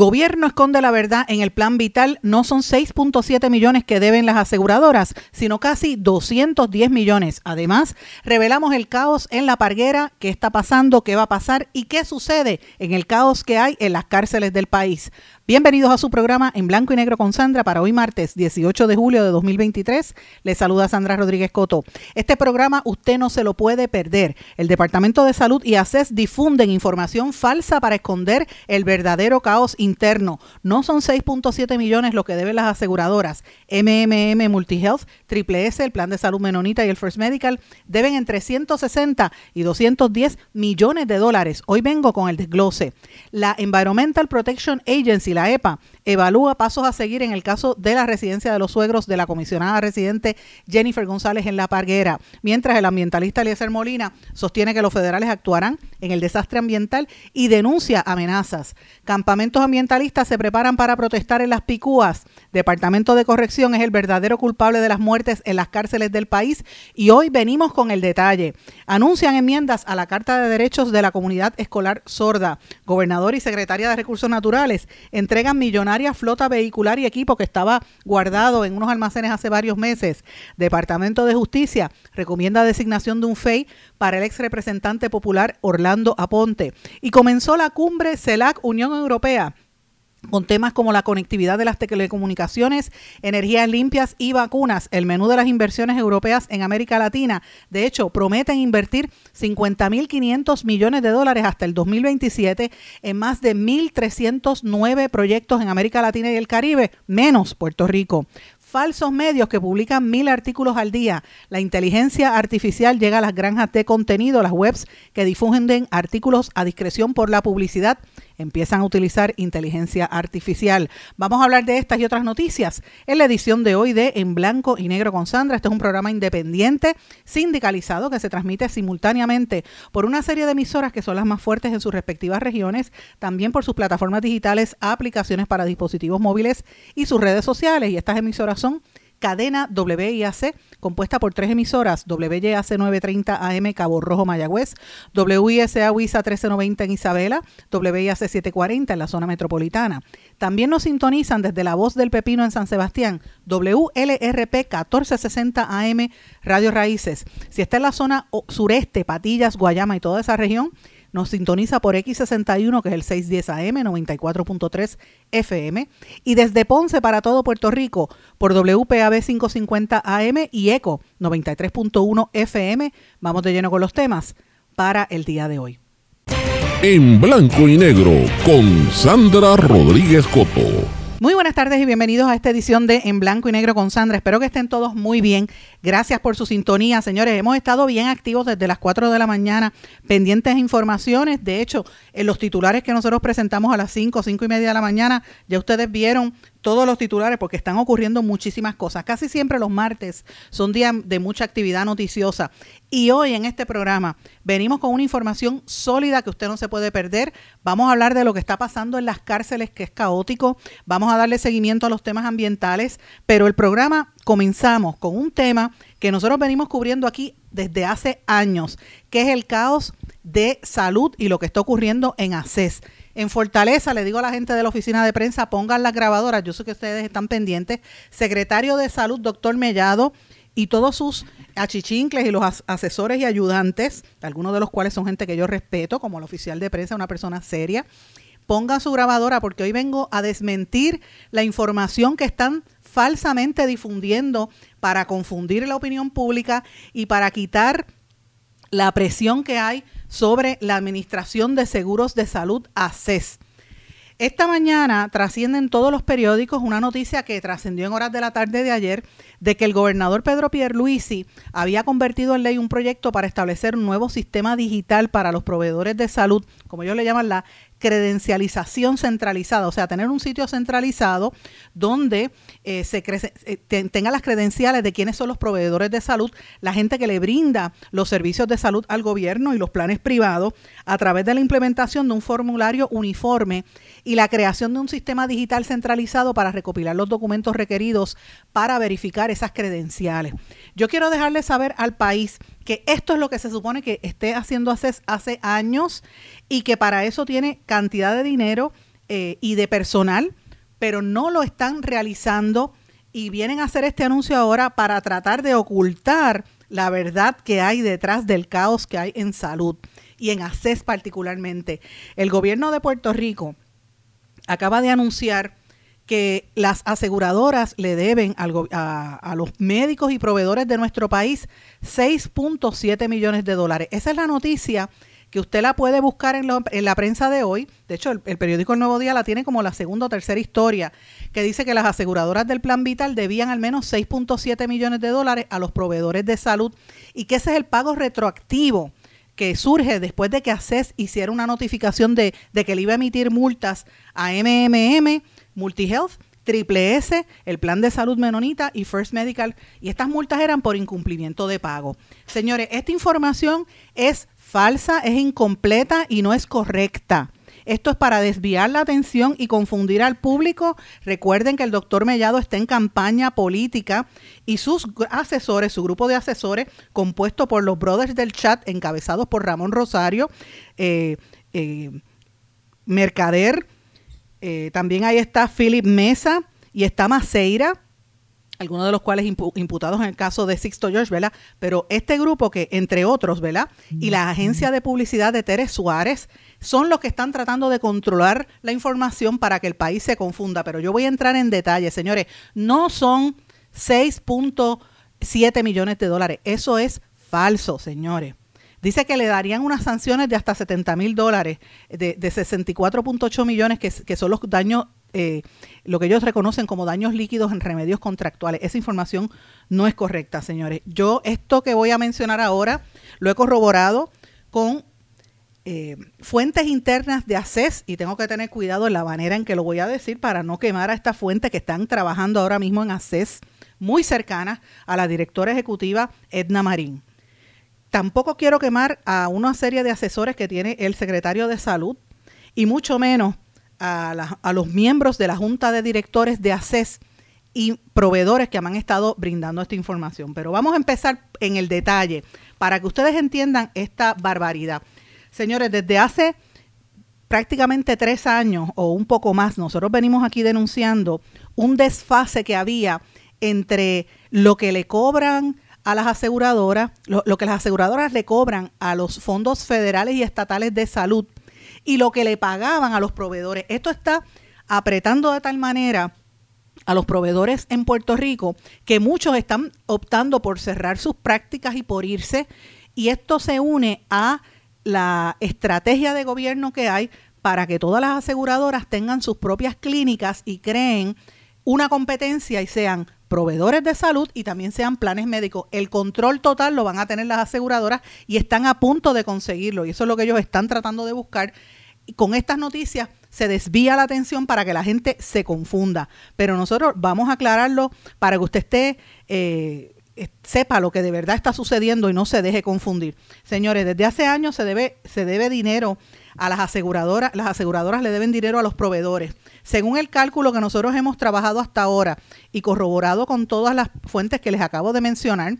Gobierno esconde la verdad en el plan vital. No son 6.7 millones que deben las aseguradoras, sino casi 210 millones. Además, revelamos el caos en la parguera, qué está pasando, qué va a pasar y qué sucede en el caos que hay en las cárceles del país. Bienvenidos a su programa en blanco y negro con Sandra para hoy martes 18 de julio de 2023. Les saluda Sandra Rodríguez Coto. Este programa usted no se lo puede perder. El Departamento de Salud y ACES difunden información falsa para esconder el verdadero caos interno. No son 6.7 millones lo que deben las aseguradoras. MMM Multihealth, Triple S, el Plan de Salud Menonita y el First Medical deben entre 160 y 210 millones de dólares. Hoy vengo con el desglose. La Environmental Protection Agency, la EPA, evalúa pasos a seguir en el caso de la residencia de los suegros de la comisionada residente Jennifer González en La Parguera, mientras el ambientalista Eliezer Molina sostiene que los federales actuarán en el desastre ambiental y denuncia amenazas. Campamentos ambientalistas se preparan para protestar en las Picúas. Departamento de Corrección es el verdadero culpable de las muertes en las cárceles del país y hoy venimos con el detalle. Anuncian enmiendas a la Carta de Derechos de la Comunidad Escolar Sorda. Gobernador y Secretaria de Recursos Naturales entregan millonaria flota vehicular y equipo que estaba guardado en unos almacenes hace varios meses. Departamento de Justicia recomienda designación de un FEI para el ex representante popular Orlando Aponte. Y comenzó la cumbre CELAC Unión Europea con temas como la conectividad de las telecomunicaciones, energías limpias y vacunas. El menú de las inversiones europeas en América Latina, de hecho, prometen invertir 50.500 millones de dólares hasta el 2027 en más de 1.309 proyectos en América Latina y el Caribe, menos Puerto Rico falsos medios que publican mil artículos al día. La inteligencia artificial llega a las granjas de contenido, las webs que difunden artículos a discreción por la publicidad empiezan a utilizar inteligencia artificial. Vamos a hablar de estas y otras noticias en la edición de hoy de En Blanco y Negro con Sandra. Este es un programa independiente, sindicalizado, que se transmite simultáneamente por una serie de emisoras que son las más fuertes en sus respectivas regiones, también por sus plataformas digitales, aplicaciones para dispositivos móviles y sus redes sociales. Y estas emisoras son cadena WIAC, compuesta por tres emisoras, WYAC 930 AM Cabo Rojo Mayagüez, WISA WISA 1390 en Isabela, WIAC 740 en la zona metropolitana. También nos sintonizan desde La Voz del Pepino en San Sebastián, WLRP 1460 AM Radio Raíces. Si está en la zona sureste, Patillas, Guayama y toda esa región, nos sintoniza por X61, que es el 610 AM, 94.3 FM, y desde Ponce para todo Puerto Rico por WPAB 550 AM y ECO 93.1 FM. Vamos de lleno con los temas para el día de hoy. En blanco y negro con Sandra Rodríguez Coto. Muy buenas tardes y bienvenidos a esta edición de En Blanco y Negro con Sandra. Espero que estén todos muy bien. Gracias por su sintonía, señores. Hemos estado bien activos desde las 4 de la mañana, pendientes de informaciones. De hecho, en los titulares que nosotros presentamos a las 5, 5 y media de la mañana, ya ustedes vieron todos los titulares porque están ocurriendo muchísimas cosas. Casi siempre los martes son días de mucha actividad noticiosa. Y hoy en este programa venimos con una información sólida que usted no se puede perder. Vamos a hablar de lo que está pasando en las cárceles, que es caótico. Vamos a darle seguimiento a los temas ambientales. Pero el programa comenzamos con un tema que nosotros venimos cubriendo aquí desde hace años, que es el caos de salud y lo que está ocurriendo en ACES. En Fortaleza, le digo a la gente de la oficina de prensa, pongan las grabadoras, yo sé que ustedes están pendientes. Secretario de Salud, doctor Mellado, y todos sus achichincles y los asesores y ayudantes, algunos de los cuales son gente que yo respeto, como el oficial de prensa, una persona seria, pongan su grabadora porque hoy vengo a desmentir la información que están falsamente difundiendo para confundir la opinión pública y para quitar la presión que hay sobre la Administración de Seguros de Salud, ACES. Esta mañana trasciende en todos los periódicos una noticia que trascendió en horas de la tarde de ayer de que el gobernador Pedro Pierluisi había convertido en ley un proyecto para establecer un nuevo sistema digital para los proveedores de salud, como ellos le llaman la credencialización centralizada, o sea, tener un sitio centralizado donde eh, se eh, tenga las credenciales de quiénes son los proveedores de salud, la gente que le brinda los servicios de salud al gobierno y los planes privados a través de la implementación de un formulario uniforme y la creación de un sistema digital centralizado para recopilar los documentos requeridos para verificar esas credenciales. Yo quiero dejarle saber al país que esto es lo que se supone que esté haciendo hace, hace años y que para eso tiene cantidad de dinero eh, y de personal, pero no lo están realizando y vienen a hacer este anuncio ahora para tratar de ocultar la verdad que hay detrás del caos que hay en salud y en ACES particularmente. El gobierno de Puerto Rico acaba de anunciar que las aseguradoras le deben a, los médicos y proveedores de nuestro país 6.7 millones de dólares. Esa es la noticia que usted la puede buscar en, la prensa de hoy. De hecho, el, el, periódico El Nuevo Día la tiene como la segunda o tercera historia, que dice que las aseguradoras del Plan Vital debían al menos 6.7 millones de dólares a los proveedores de salud y que ese es el pago retroactivo que surge después de que ACES hiciera una notificación de, que le iba a emitir multas a MMM, MultiHealth, Triple S, el Plan de Salud Menonita y First Medical, y estas multas eran por incumplimiento de pago. Señores, esta información es falsa, es incompleta y no es correcta. Esto es para desviar la atención y confundir al público. Recuerden que el doctor Mellado está en campaña política y sus asesores, su grupo de asesores, compuesto por los brothers del chat, encabezados por Ramón Rosario, eh, eh, Mercader, eh, también ahí está Philip Mesa y está Maceira algunos de los cuales imputados en el caso de Sixto George, ¿verdad? Pero este grupo que, entre otros, ¿verdad? Y la agencia de publicidad de Teres Suárez son los que están tratando de controlar la información para que el país se confunda. Pero yo voy a entrar en detalle, señores. No son 6.7 millones de dólares. Eso es falso, señores. Dice que le darían unas sanciones de hasta 70 mil dólares, de, de 64.8 millones, que, que son los daños eh, lo que ellos reconocen como daños líquidos en remedios contractuales. Esa información no es correcta, señores. Yo esto que voy a mencionar ahora lo he corroborado con eh, fuentes internas de ACES y tengo que tener cuidado en la manera en que lo voy a decir para no quemar a esta fuente que están trabajando ahora mismo en ACES, muy cercana a la directora ejecutiva Edna Marín. Tampoco quiero quemar a una serie de asesores que tiene el secretario de Salud y mucho menos a, los miembros de la Junta de Directores de ACES y proveedores que me han estado brindando esta información. Pero vamos a empezar en el detalle para que ustedes entiendan esta barbaridad. Señores, desde hace prácticamente tres años o un poco más, nosotros venimos aquí denunciando un desfase que había entre lo que le cobran a las aseguradoras, lo, lo que las aseguradoras le cobran a los fondos federales y estatales de salud y lo que le pagaban a los proveedores. Esto está apretando de tal manera a los proveedores en Puerto Rico que muchos están optando por cerrar sus prácticas y por irse y esto se une a la estrategia de gobierno que hay para que todas las aseguradoras tengan sus propias clínicas y creen una competencia y sean proveedores de salud y también sean planes médicos. El control total lo van a tener las aseguradoras y están a punto de conseguirlo. Y eso es lo que ellos están tratando de buscar. Con estas noticias se desvía la atención para que la gente se confunda. Pero nosotros vamos a aclararlo para que usted esté... Eh, sepa lo que de verdad está sucediendo y no se deje confundir. Señores, desde hace años se debe, se debe dinero a las aseguradoras, las aseguradoras le deben dinero a los proveedores. Según el cálculo que nosotros hemos trabajado hasta ahora y corroborado con todas las fuentes que les acabo de mencionar,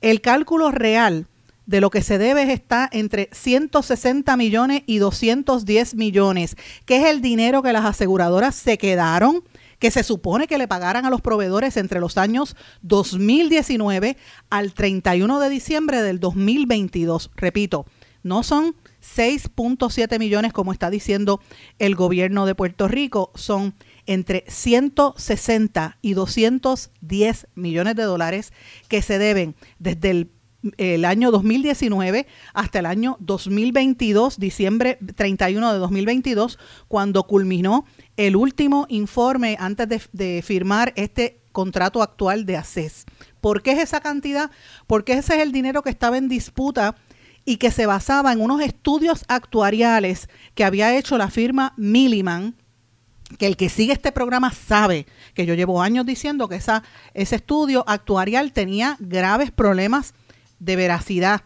el cálculo real de lo que se debe está entre 160 millones y 210 millones, que es el dinero que las aseguradoras se quedaron, que se supone que le pagaran a los proveedores entre los años 2019 al 31 de diciembre del 2022. Repito, no son 6.7 millones, como está diciendo el gobierno de Puerto Rico, son entre 160 y 210 millones de dólares que se deben desde el, el, año 2019 hasta el año 2022, diciembre 31 de 2022, cuando culminó el último informe antes de, firmar este contrato actual de ACES. ¿Por qué es esa cantidad? Porque ese es el dinero que estaba en disputa y que se basaba en unos estudios actuariales que había hecho la firma Milliman, que el que sigue este programa sabe que yo llevo años diciendo que ese estudio actuarial tenía graves problemas de veracidad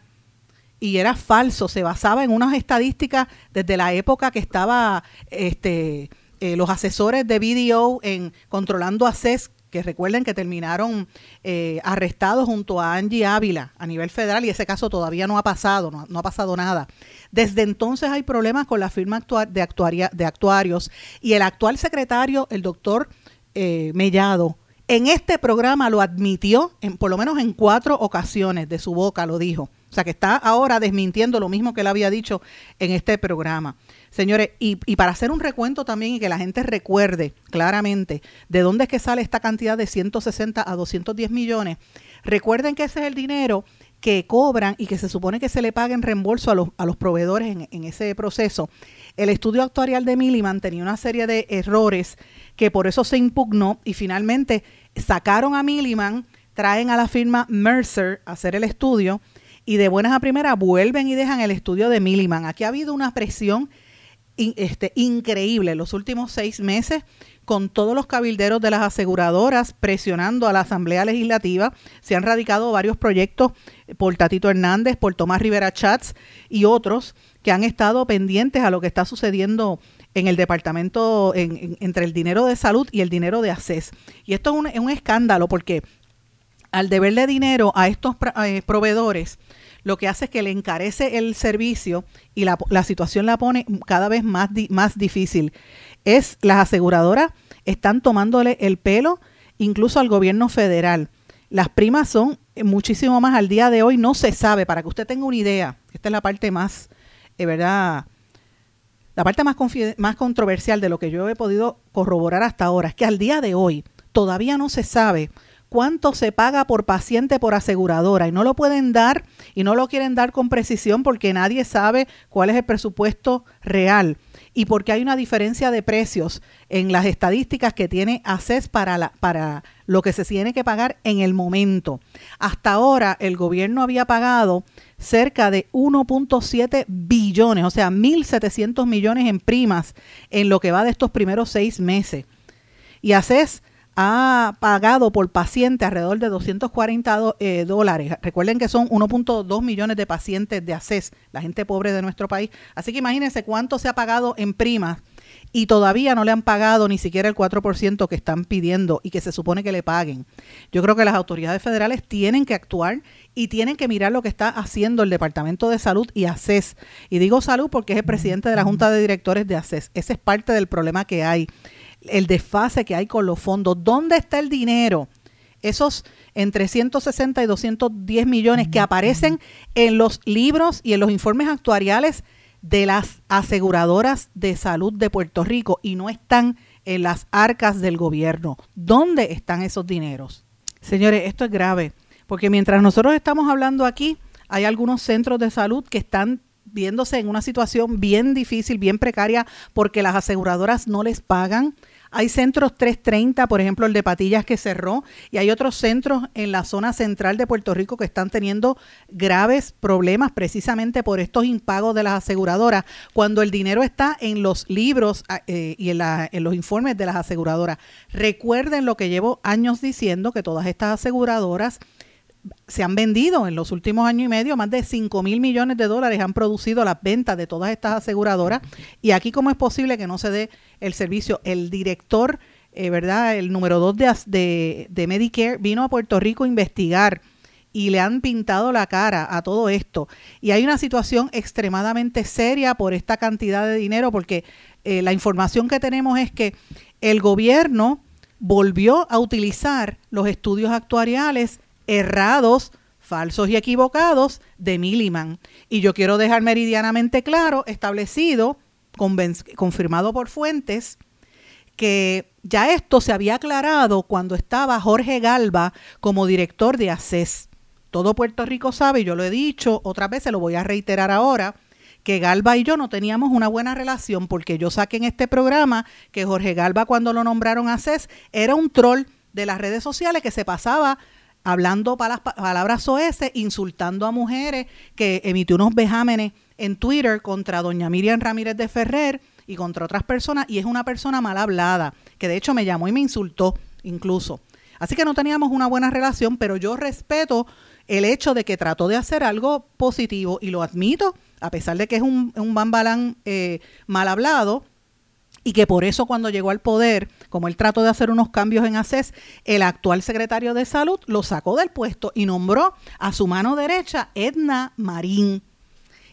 y era falso, se basaba en unas estadísticas desde la época que estaba este, eh, los asesores de BDO en controlando ACES que recuerden que terminaron eh, arrestados junto a Angie Ávila a nivel federal y ese caso todavía no ha pasado, no, ha pasado nada. Desde entonces hay problemas con la firma de, actuaria, de actuarios y el actual secretario, el doctor eh, Mellado, en este programa lo admitió, en, por lo menos en cuatro ocasiones de su boca lo dijo. O sea que está ahora desmintiendo lo mismo que él había dicho en este programa. Señores, y, para hacer un recuento también y que la gente recuerde claramente de dónde es que sale esta cantidad de 160 a 210 millones, recuerden que ese es el dinero que cobran y que se supone que se le paga en reembolso a los, a los proveedores en ese proceso. El estudio actuarial de Milliman tenía una serie de errores que por eso se impugnó y finalmente sacaron a Milliman, traen a la firma Mercer a hacer el estudio y de buenas a primeras vuelven y dejan el estudio de Milliman. Aquí ha habido una presión este, increíble los últimos seis meses con todos los cabilderos de las aseguradoras presionando a la Asamblea Legislativa. Se han radicado varios proyectos por Tatito Hernández, por Tomás Rivera Chats y otros que han estado pendientes a lo que está sucediendo en el departamento, entre el dinero de salud y el dinero de ACES. Y esto es un, es un escándalo porque al deberle dinero a estos eh, proveedores, lo que hace es que le encarece el servicio y la, situación la pone cada vez más, más difícil. Es las aseguradoras están tomándole el pelo incluso al gobierno federal. Las primas son muchísimo más al día de hoy, no se sabe, para que usted tenga una idea, esta es la parte más, eh, ¿verdad? La parte más, más controversial de lo que yo he podido corroborar hasta ahora es que al día de hoy todavía no se sabe cuánto se paga por paciente por aseguradora y no lo pueden dar y no lo quieren dar con precisión porque nadie sabe cuál es el presupuesto real y porque hay una diferencia de precios en las estadísticas que tiene ACES para, la, para lo que se tiene que pagar en el momento. Hasta ahora el gobierno había pagado cerca de 1.7 billones, o sea, 1.700 millones en primas en lo que va de estos primeros seis meses. Y ACES ha pagado por paciente alrededor de 240 eh, dólares. Recuerden que son 1.2 millones de pacientes de ACES, la gente pobre de nuestro país. Así que imagínense cuánto se ha pagado en primas y todavía no le han pagado ni siquiera el 4% que están pidiendo y que se supone que le paguen. Yo creo que las autoridades federales tienen que actuar y tienen que mirar lo que está haciendo el Departamento de Salud y ACES. Y digo salud porque es el presidente de la Junta de Directores de ACES. Ese es parte del problema que hay el desfase que hay con los fondos. ¿Dónde está el dinero? Esos entre 160 y 210 millones que aparecen en los libros y en los informes actuariales de las aseguradoras de salud de Puerto Rico y no están en las arcas del gobierno. ¿Dónde están esos dineros? Señores, esto es grave, porque mientras nosotros estamos hablando aquí, hay algunos centros de salud que están viéndose en una situación bien difícil, bien precaria, porque las aseguradoras no les pagan hay centros 330, por ejemplo, el de Patillas que cerró, y hay otros centros en la zona central de Puerto Rico que están teniendo graves problemas precisamente por estos impagos de las aseguradoras, cuando el dinero está en los libros ah, eh, y en, en los informes de las aseguradoras. Recuerden lo que llevo años diciendo, que todas estas aseguradoras se han vendido en los últimos años y medio, más de 5 mil millones de dólares han producido las ventas de todas estas aseguradoras. Y aquí, ¿cómo es posible que no se dé el servicio? El director, eh, ¿verdad? El número 2 de, de, Medicare vino a Puerto Rico a investigar y le han pintado la cara a todo esto. Y hay una situación extremadamente seria por esta cantidad de dinero, porque eh, la información que tenemos es que el gobierno volvió a utilizar los estudios actuariales errados, falsos y equivocados de Milliman. Y yo quiero dejar meridianamente claro, establecido, confirmado por fuentes, que ya esto se había aclarado cuando estaba Jorge Galba como director de ACES. Todo Puerto Rico sabe, yo lo he dicho, otra vez se lo voy a reiterar ahora, que Galba y yo no teníamos una buena relación porque yo saqué en este programa que Jorge Galba cuando lo nombraron ACES era un troll de las redes sociales que se pasaba hablando palabras soeces, insultando a mujeres, que emitió unos vejámenes en Twitter contra doña Miriam Ramírez de Ferrer y contra otras personas, y es una persona mal hablada, que de hecho me llamó y me insultó incluso. Así que no teníamos una buena relación, pero yo respeto el hecho de que trató de hacer algo positivo y lo admito, a pesar de que es un, un bambalán eh, mal hablado, y que por eso cuando llegó al poder, como él trató de hacer unos cambios en ACES, el actual secretario de salud lo sacó del puesto y nombró a su mano derecha Edna Marín.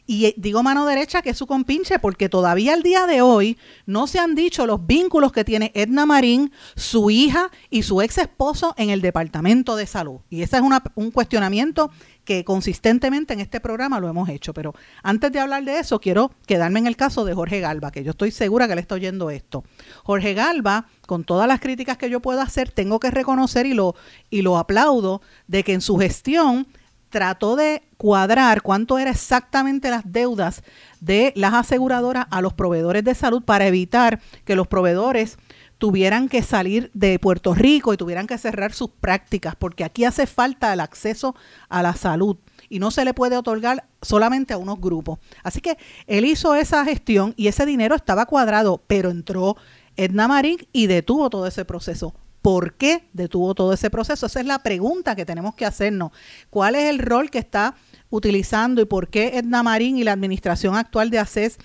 Y eh, digo mano derecha que es su compinche porque todavía al día de hoy no se han dicho los vínculos que tiene Edna Marín, su hija y su ex esposo en el Departamento de Salud. Y ese es un cuestionamiento que consistentemente en este programa lo hemos hecho. Pero antes de hablar de eso, quiero quedarme en el caso de Jorge Galva, que yo estoy segura que le está oyendo esto. Jorge Galva, con todas las críticas que yo puedo hacer, tengo que reconocer y lo, y lo aplaudo de que en su gestión trató de cuadrar cuánto eran exactamente las deudas de las aseguradoras a los proveedores de salud para evitar que los proveedores tuvieran que salir de Puerto Rico y tuvieran que cerrar sus prácticas, porque aquí hace falta el acceso a la salud y no se le puede otorgar solamente a unos grupos. Así que él hizo esa gestión y ese dinero estaba cuadrado, pero entró Edna Marín y detuvo todo ese proceso. ¿Por qué detuvo todo ese proceso? Esa es la pregunta que tenemos que hacernos. ¿Cuál es el rol que está utilizando y por qué Edna Marín y la administración actual de ACES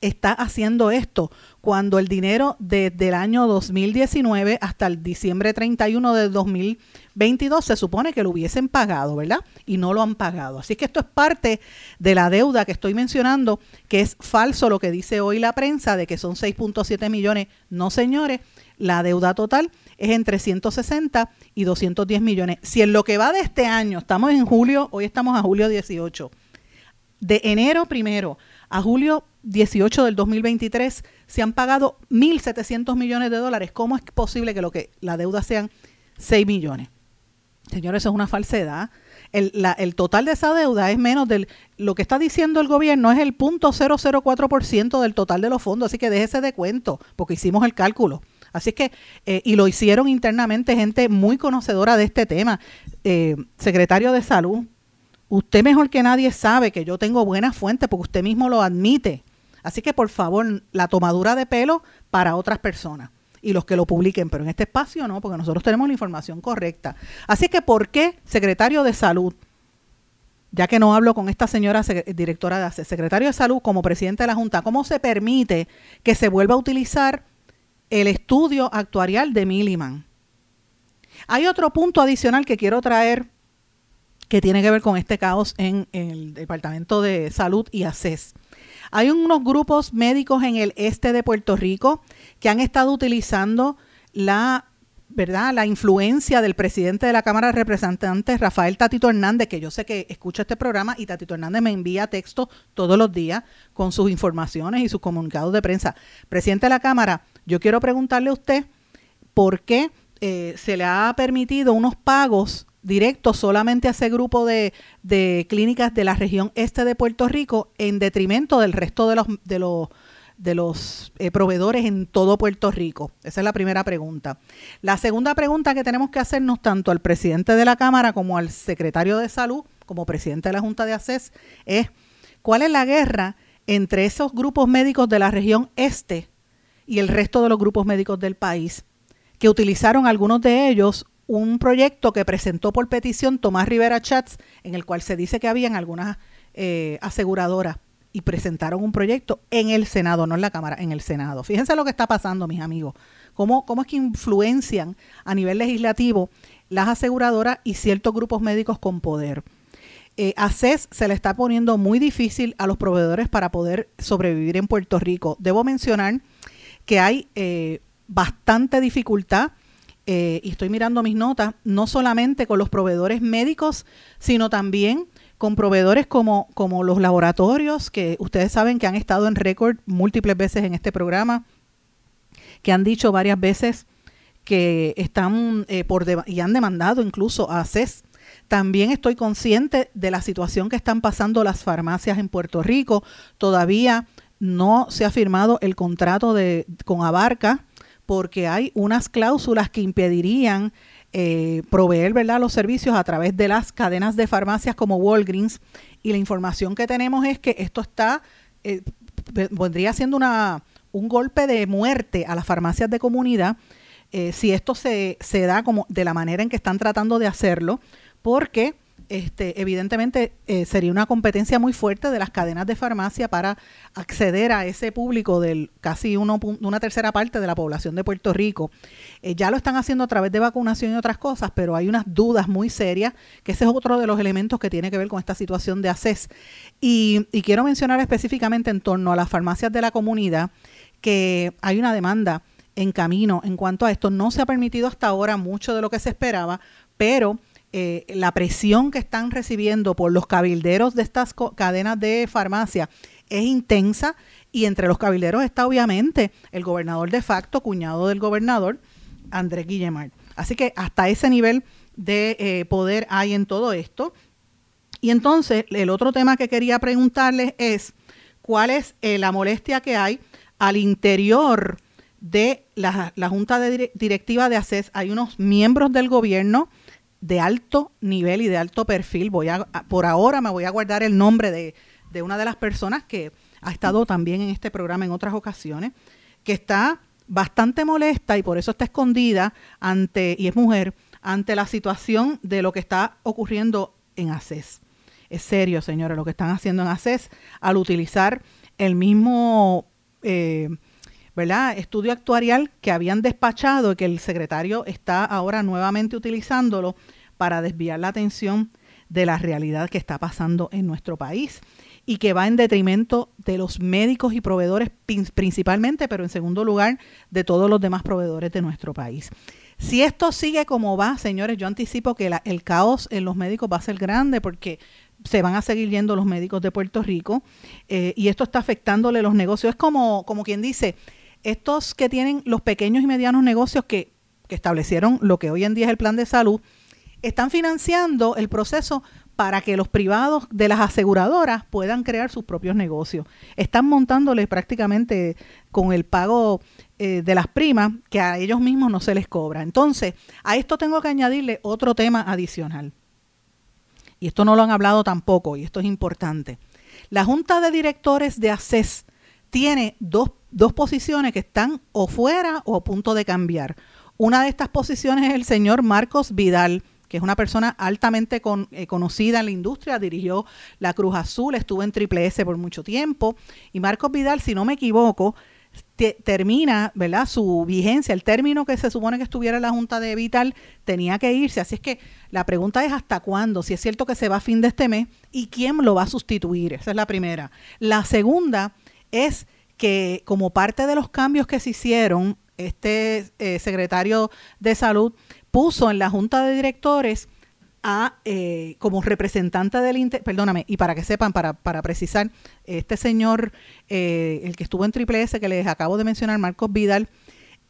está haciendo esto cuando el dinero desde el año 2019 hasta el diciembre 31 de 2022 se supone que lo hubiesen pagado, ¿verdad? Y no lo han pagado. Así que esto es parte de la deuda que estoy mencionando, que es falso lo que dice hoy la prensa de que son 6.7 millones. No, señores, la deuda total es entre 160 y 210 millones. Si en lo que va de este año, estamos en julio, hoy estamos a julio 18, de enero primero a julio 18 del 2023 se han pagado 1.700 millones de dólares. ¿Cómo es posible que lo que la deuda sean 6 millones? Señores, eso es una falsedad. El, total de esa deuda es menos del lo que está diciendo el gobierno es el punto 004% del total de los fondos, así que déjese de cuento, porque hicimos el cálculo. Así que, eh, y lo hicieron internamente gente muy conocedora de este tema. Eh, secretario de Salud, usted mejor que nadie sabe que yo tengo buenas fuentes porque usted mismo lo admite. Así que, por favor, la tomadura de pelo para otras personas y los que lo publiquen, pero en este espacio no, porque nosotros tenemos la información correcta. Así que, ¿por qué secretario de Salud? ya que no hablo con esta señora directora de ACE, secretario de Salud como presidente de la Junta, ¿cómo se permite que se vuelva a utilizar el estudio actuarial de Milliman. Hay otro punto adicional que quiero traer que tiene que ver con este caos en, el Departamento de Salud y ACES. Hay unos grupos médicos en el este de Puerto Rico que han estado utilizando la ¿verdad? La influencia del presidente de la Cámara de Representantes, Rafael Tatito Hernández, que yo sé que escucha este programa y Tatito Hernández me envía textos todos los días con sus informaciones y sus comunicados de prensa. Presidente de la Cámara, yo quiero preguntarle a usted por qué eh, se le ha permitido unos pagos directos solamente a ese grupo de, de, clínicas de la región este de Puerto Rico en detrimento del resto de los, de los de los eh, proveedores en todo Puerto Rico? Esa es la primera pregunta. La segunda pregunta que tenemos que hacernos tanto al presidente de la Cámara como al secretario de Salud, como presidente de la Junta de ACES, es ¿cuál es la guerra entre esos grupos médicos de la región este y el resto de los grupos médicos del país? que utilizaron algunos de ellos un proyecto que presentó por petición Tomás Rivera Chats, en el cual se dice que habían algunas eh, aseguradoras y presentaron un proyecto en el Senado, no en la Cámara, en el Senado. Fíjense lo que está pasando, mis amigos. Cómo, cómo es que influencian a nivel legislativo las aseguradoras y ciertos grupos médicos con poder. Eh, a CES se le está poniendo muy difícil a los proveedores para poder sobrevivir en Puerto Rico. Debo mencionar que hay eh, bastante dificultad eh, y estoy mirando mis notas, no solamente con los proveedores médicos, sino también con proveedores como, como los laboratorios, que ustedes saben que han estado en récord múltiples veces en este programa, que han dicho varias veces que están eh, por y han demandado incluso a CES. También estoy consciente de la situación que están pasando las farmacias en Puerto Rico. Todavía no se ha firmado el contrato de, con Abarca porque hay unas cláusulas que impedirían eh, proveer ¿verdad? los servicios a través de las cadenas de farmacias como Walgreens. Y la información que tenemos es que esto está, eh, vendría siendo una, un golpe de muerte a las farmacias de comunidad eh, si esto se, se da como de la manera en que están tratando de hacerlo, porque este, evidentemente eh, sería una competencia muy fuerte de las cadenas de farmacia para acceder a ese público del casi una tercera parte de la población de Puerto Rico. Eh, ya lo están haciendo a través de vacunación y otras cosas, pero hay unas dudas muy serias, que ese es otro de los elementos que tiene que ver con esta situación de ACES. Y quiero mencionar específicamente en torno a las farmacias de la comunidad, que hay una demanda en camino en cuanto a esto. No se ha permitido hasta ahora mucho de lo que se esperaba, pero eh, la presión que están recibiendo por los cabilderos de estas cadenas de farmacia es intensa y entre los cabilderos está obviamente el gobernador de facto, cuñado del gobernador, Andrés Guillemard. Así que hasta ese nivel de eh, poder hay en todo esto. Y entonces el otro tema que quería preguntarles es cuál es eh, la molestia que hay al interior de la, Junta Directiva de ACES. Hay unos miembros del gobierno de alto nivel y de alto perfil. Voy a, por ahora me voy a guardar el nombre de, de una de las personas que ha estado también en este programa en otras ocasiones, que está bastante molesta y por eso está escondida ante, y es mujer, ante la situación de lo que está ocurriendo en ACES. Es serio, señores, lo que están haciendo en ACES al utilizar el mismo eh, ¿verdad? estudio actuarial que habían despachado y que el secretario está ahora nuevamente utilizándolo para desviar la atención de la realidad que está pasando en nuestro país y que va en detrimento de los médicos y proveedores principalmente, pero en segundo lugar de todos los demás proveedores de nuestro país. Si esto sigue como va, señores, yo anticipo que el caos en los médicos va a ser grande porque se van a seguir yendo los médicos de Puerto Rico eh, y esto está afectándole los negocios. Es como, como quien dice, estos que tienen los pequeños y medianos negocios que, establecieron lo que hoy en día es el plan de salud, están financiando el proceso para que los privados de las aseguradoras puedan crear sus propios negocios. Están montándoles prácticamente con el pago eh, de las primas que a ellos mismos no se les cobra. Entonces, a esto tengo que añadirle otro tema adicional. Y esto no lo han hablado tampoco, y esto es importante. La Junta de Directores de ACES tiene dos dos posiciones que están o fuera o a punto de cambiar. Una de estas posiciones es el señor Marcos Vidal, que es una persona altamente eh, conocida en la industria, dirigió la Cruz Azul, estuvo en Triple S por mucho tiempo. Y Marcos Vidal, si no me equivoco, termina ¿verdad? su vigencia, el término que se supone que estuviera en la Junta de Vital tenía que irse. Así es que la pregunta es hasta cuándo, si es cierto que se va a fin de este mes y quién lo va a sustituir. Esa es la primera. La segunda es que como parte de los cambios que se hicieron, este eh, secretario de salud puso en la junta de directores a eh, como representante del perdóname y para que sepan para, para precisar este señor eh, el que estuvo en Triple S que les acabo de mencionar Marcos Vidal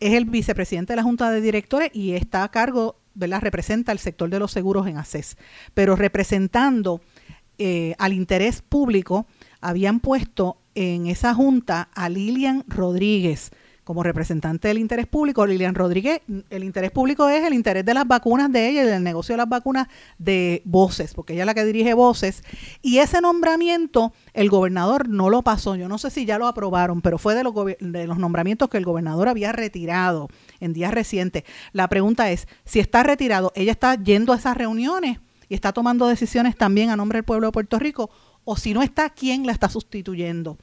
es el vicepresidente de la junta de directores y está a cargo ¿verdad? representa el sector de los seguros en ACES pero representando al interés público habían puesto en esa junta a Lilian Rodríguez como representante del interés público. Lilian Rodríguez, el interés público es el interés de las vacunas de ella y del negocio de las vacunas de Voces, porque ella es la que dirige Voces. Y ese nombramiento el gobernador no lo pasó. Yo no sé si ya lo aprobaron, pero fue de los, de los nombramientos que el gobernador había retirado en días recientes. La pregunta es, si está retirado, ella está yendo a esas reuniones y está tomando decisiones también a nombre del pueblo de Puerto Rico o si no está, ¿quién la está sustituyendo?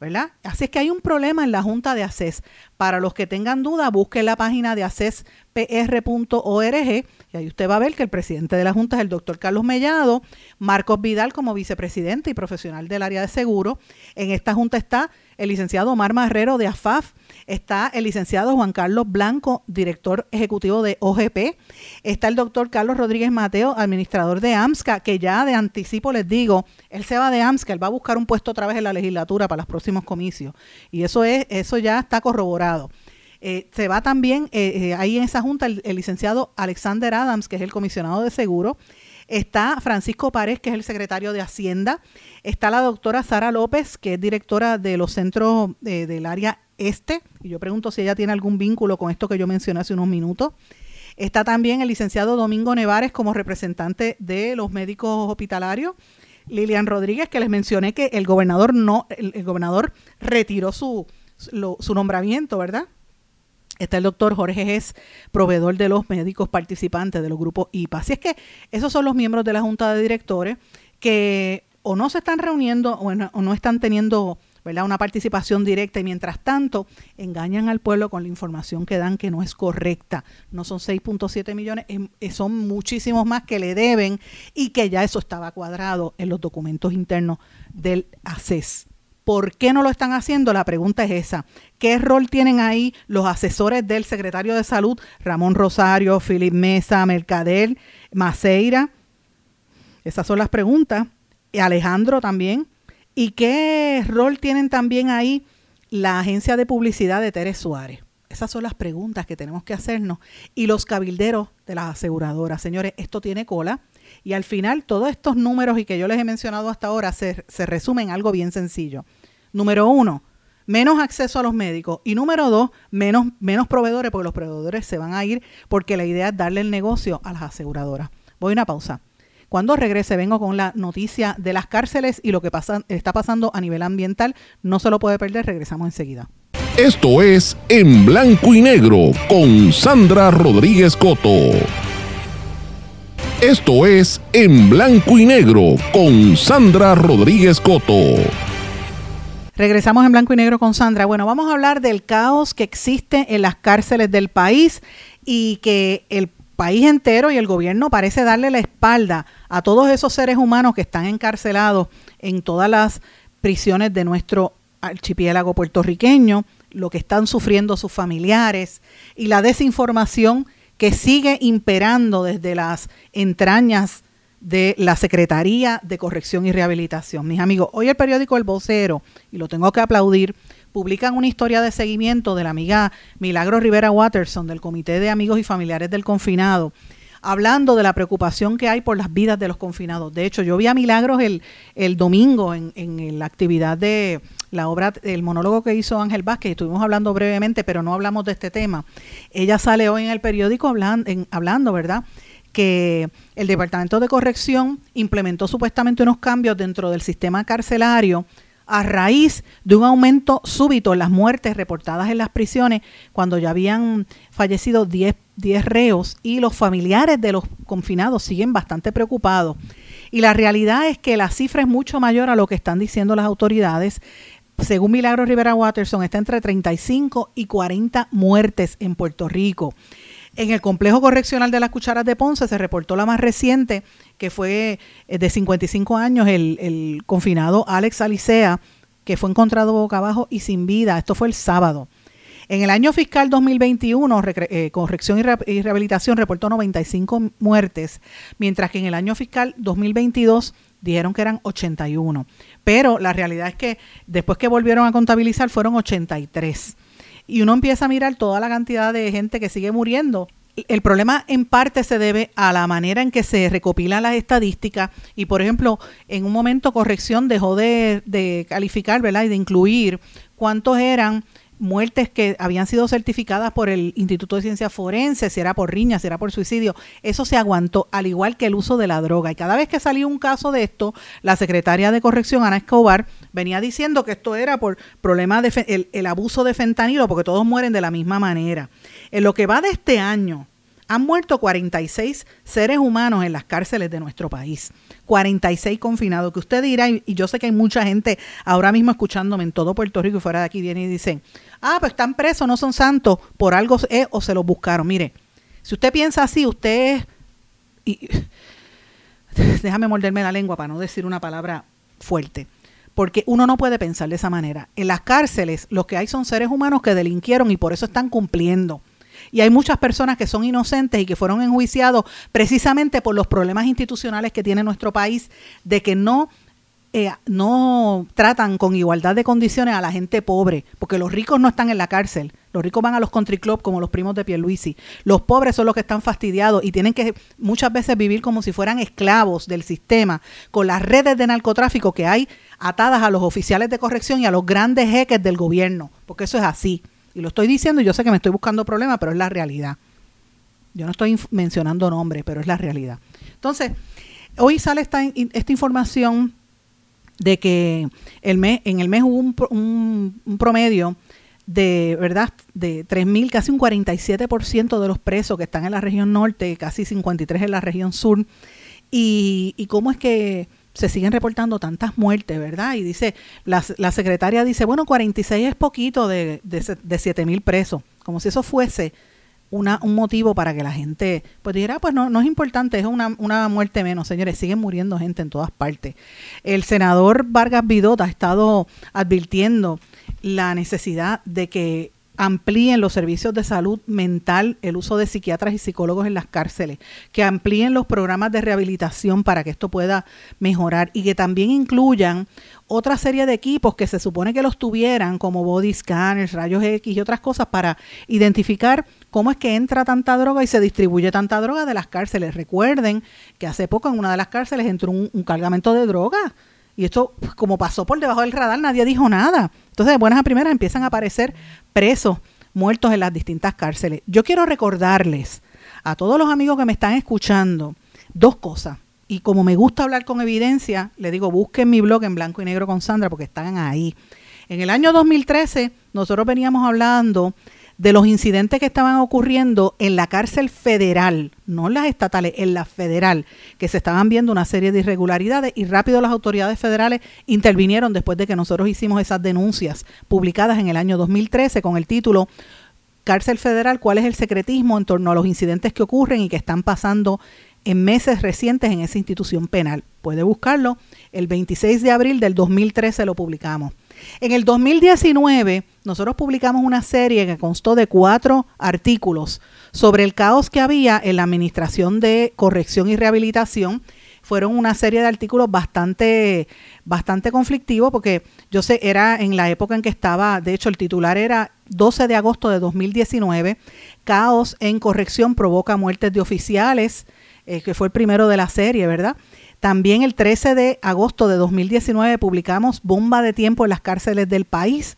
¿Verdad? Así es que hay un problema en la Junta de ACES. Para los que tengan duda, busquen la página de acespr.org y ahí usted va a ver que el presidente de la Junta es el doctor Carlos Mellado, Marcos Vidal como vicepresidente y profesional del área de seguro. En esta Junta está el licenciado Omar Marrero de AFAF, está el licenciado Juan Carlos Blanco, director ejecutivo de OGP, está el doctor Carlos Rodríguez Mateo, administrador de AMSCA, que ya de anticipo les digo, él se va de AMSCA, él va a buscar un puesto otra vez en la legislatura para los próximos comicios. Y eso es, eso ya está corroborado. Eh, se va también eh, eh, ahí en esa junta el, licenciado Alexander Adams, que es el comisionado de seguro. Está Francisco Párez, que es el secretario de Hacienda. Está la doctora Sara López, que es directora de los centros del área este. Y yo pregunto si ella tiene algún vínculo con esto que yo mencioné hace unos minutos. Está también el licenciado Domingo Nevares como representante de los médicos hospitalarios. Lilian Rodríguez, que les mencioné que el gobernador no, el, gobernador retiró su, su nombramiento, ¿verdad? Está el doctor Jorge Gess, proveedor de los médicos participantes de los grupos IPA. Así es que esos son los miembros de la Junta de Directores que o no se están reuniendo o no, están teniendo ¿verdad? una participación directa y mientras tanto engañan al pueblo con la información que dan que no es correcta. No son 6.7 millones, em, eh, son muchísimos más que le deben y que ya eso estaba cuadrado en los documentos internos del ACES. ¿Por qué no lo están haciendo? La pregunta es esa. ¿Qué rol tienen ahí los asesores del secretario de Salud, Ramón Rosario, Filip Mesa, Mercader, Maceira? Esas son las preguntas. Y Alejandro también. ¿Y qué rol tienen también ahí la agencia de publicidad de Teres Suárez? Esas son las preguntas que tenemos que hacernos. Y los cabilderos de las aseguradoras. Señores, esto tiene cola. Y al final, todos estos números y que yo les he mencionado hasta ahora se, resumen en algo bien sencillo. Número uno, menos acceso a los médicos. Y número dos, menos, menos proveedores, porque los proveedores se van a ir porque la idea es darle el negocio a las aseguradoras. Voy a una pausa. Cuando regrese vengo con la noticia de las cárceles y lo que pasa, está pasando a nivel ambiental. No se lo puede perder, regresamos enseguida. Esto es En Blanco y Negro con Sandra Rodríguez Coto. Esto es En Blanco y Negro con Sandra Rodríguez Coto. Regresamos en blanco y negro con Sandra. Bueno, vamos a hablar del caos que existe en las cárceles del país y que el país entero y el gobierno parece darle la espalda a todos esos seres humanos que están encarcelados en todas las prisiones de nuestro archipiélago puertorriqueño, lo que están sufriendo sus familiares y la desinformación que sigue imperando desde las entrañas de la Secretaría de Corrección y Rehabilitación. Mis amigos, hoy el periódico El Vocero, y lo tengo que aplaudir, publican una historia de seguimiento de la amiga Milagro Rivera Watterson del Comité de Amigos y Familiares del Confinado, hablando de la preocupación que hay por las vidas de los confinados. De hecho, yo vi a Milagros el, el domingo en, en la actividad de la obra, el monólogo que hizo Ángel Vázquez, estuvimos hablando brevemente, pero no hablamos de este tema. Ella sale hoy en el periódico hablando, hablando ¿verdad? que el Departamento de Corrección implementó supuestamente unos cambios dentro del sistema carcelario a raíz de un aumento súbito en las muertes reportadas en las prisiones cuando ya habían fallecido 10, 10 reos y los familiares de los confinados siguen bastante preocupados. Y la realidad es que la cifra es mucho mayor a lo que están diciendo las autoridades según Milagro Rivera Watterson, está entre 35 y 40 muertes en Puerto Rico. En el complejo correccional de las Cucharas de Ponce se reportó la más reciente, que fue eh, de 55 años, el, confinado Alex Alicea, que fue encontrado boca abajo y sin vida. Esto fue el sábado. En el año fiscal 2021, eh, Corrección y Rehabilitación reportó 95 muertes, mientras que en el año fiscal 2022 dijeron que eran 81. Pero la realidad es que después que volvieron a contabilizar fueron 83. Y uno empieza a mirar toda la cantidad de gente que sigue muriendo. El problema en parte se debe a la manera en que se recopilan las estadísticas y, por ejemplo, en un momento corrección dejó de, de calificar, ¿verdad? Y de incluir cuántos eran muertes que habían sido certificadas por el Instituto de Ciencias Forenses, si era por riña, si era por suicidio, eso se aguantó, al igual que el uso de la droga. Y cada vez que salía un caso de esto, la secretaria de Corrección, Ana Escobar, venía diciendo que esto era por problemas de el abuso de fentanilo, porque todos mueren de la misma manera. En lo que va de este año, han muerto 46 seres humanos en las cárceles de nuestro país. 46 confinados, que usted dirá, y yo sé que hay mucha gente ahora mismo escuchándome en todo Puerto Rico y fuera de aquí, viene y dicen, ah, pues están presos, no son santos, por algo es o se los buscaron. Mire, si usted piensa así, usted Y, déjame morderme la lengua para no decir una palabra fuerte. Porque uno no puede pensar de esa manera. En las cárceles lo que hay son seres humanos que delinquieron y por eso están cumpliendo. Y hay muchas personas que son inocentes y que fueron enjuiciados precisamente por los problemas institucionales que tiene nuestro país de que no eh, no tratan con igualdad de condiciones a la gente pobre, porque los ricos no están en la cárcel, los ricos van a los country club como los primos de Pierluisi, los pobres son los que están fastidiados y tienen que muchas veces vivir como si fueran esclavos del sistema, con las redes de narcotráfico que hay atadas a los oficiales de corrección y a los grandes jeques del gobierno, porque eso es así. Y lo estoy diciendo y yo sé que me estoy buscando problemas, pero es la realidad. Yo no estoy mencionando nombres, pero es la realidad. Entonces, hoy sale esta, esta información de que el mes, en el mes hubo un, promedio de verdad de 3.000, casi un 47% de los presos que están en la región norte, casi 53 en la región sur. Y, y cómo es que se siguen reportando tantas muertes, ¿verdad? Y dice, la, la secretaria dice, bueno, 46 es poquito de, de, de 7.000 presos, como si eso fuese una, un motivo para que la gente pues dijera, pues no, no es importante, es una, una muerte menos, señores, siguen muriendo gente en todas partes. El senador Vargas Vidot ha estado advirtiendo la necesidad de que amplíen los servicios de salud mental, el uso de psiquiatras y psicólogos en las cárceles, que amplíen los programas de rehabilitación para que esto pueda mejorar y que también incluyan otra serie de equipos que se supone que los tuvieran, como body scanners, rayos X y otras cosas, para identificar cómo es que entra tanta droga y se distribuye tanta droga de las cárceles. Recuerden que hace poco en una de las cárceles entró un, cargamento de droga y esto, pues, como pasó por debajo del radar, nadie dijo nada. Entonces, de buenas a primeras empiezan a aparecer presos muertos en las distintas cárceles. Yo quiero recordarles a todos los amigos que me están escuchando dos cosas. Y como me gusta hablar con evidencia, le digo, busquen mi blog en blanco y negro con Sandra porque están ahí. En el año 2013, nosotros veníamos hablando de los incidentes que estaban ocurriendo en la cárcel federal, no en las estatales, en la federal, que se estaban viendo una serie de irregularidades y rápido las autoridades federales intervinieron después de que nosotros hicimos esas denuncias publicadas en el año 2013 con el título Cárcel Federal, ¿cuál es el secretismo en torno a los incidentes que ocurren y que están pasando en meses recientes en esa institución penal? Puede buscarlo. El 26 de abril del 2013 lo publicamos. En el 2019, nosotros publicamos una serie que constó de cuatro artículos sobre el caos que había en la Administración de Corrección y Rehabilitación. Fueron una serie de artículos bastante, bastante conflictivos porque yo sé, era en la época en que estaba, de hecho el titular era 12 de agosto de 2019, caos en corrección provoca muertes de oficiales, eh, que fue el primero de la serie, ¿verdad? También el 13 de agosto de 2019 publicamos Bomba de Tiempo en las cárceles del país.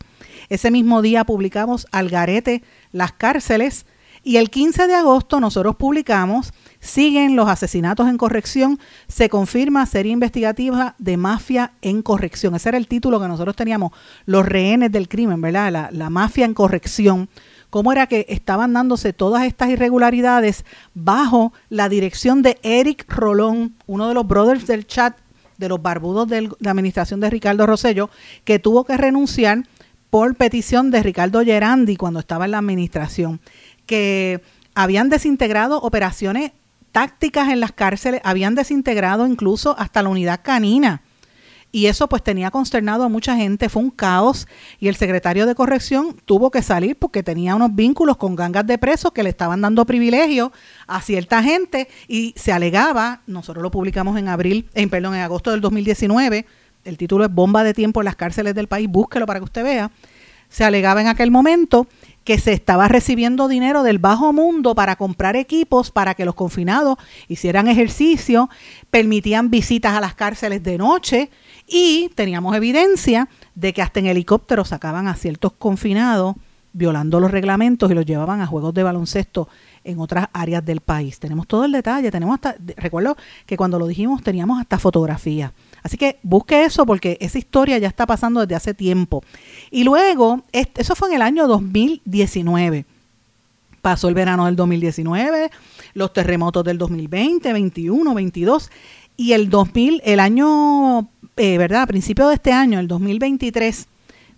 Ese mismo día publicamos Algarete, las cárceles. Y el 15 de agosto nosotros publicamos Siguen los asesinatos en corrección, se confirma serie investigativa de mafia en corrección. Ese era el título que nosotros teníamos, los rehenes del crimen, ¿verdad? La, la mafia en corrección cómo era que estaban dándose todas estas irregularidades bajo la dirección de Eric Rolón, uno de los brothers del chat de los barbudos de la administración de Ricardo Rosello, que tuvo que renunciar por petición de Ricardo Gerandi cuando estaba en la administración, que habían desintegrado operaciones tácticas en las cárceles, habían desintegrado incluso hasta la unidad canina y eso pues tenía consternado a mucha gente, fue un caos y el secretario de corrección tuvo que salir porque tenía unos vínculos con gangas de presos que le estaban dando privilegio a cierta gente y se alegaba, nosotros lo publicamos en abril, en perdón, en agosto del 2019, el título es Bomba de tiempo en las cárceles del país, búsquelo para que usted vea. Se alegaba en aquel momento que se estaba recibiendo dinero del bajo mundo para comprar equipos para que los confinados hicieran ejercicio, permitían visitas a las cárceles de noche y teníamos evidencia de que hasta en helicóptero sacaban a ciertos confinados violando los reglamentos y los llevaban a juegos de baloncesto en otras áreas del país. Tenemos todo el detalle, tenemos hasta, recuerdo que cuando lo dijimos teníamos hasta fotografía. Así que busque eso porque esa historia ya está pasando desde hace tiempo. Y luego, eso fue en el año 2019. Pasó el verano del 2019, los terremotos del 2020, 21, 22 y el 2000, el año eh, ¿verdad? A principio de este año, el 2023,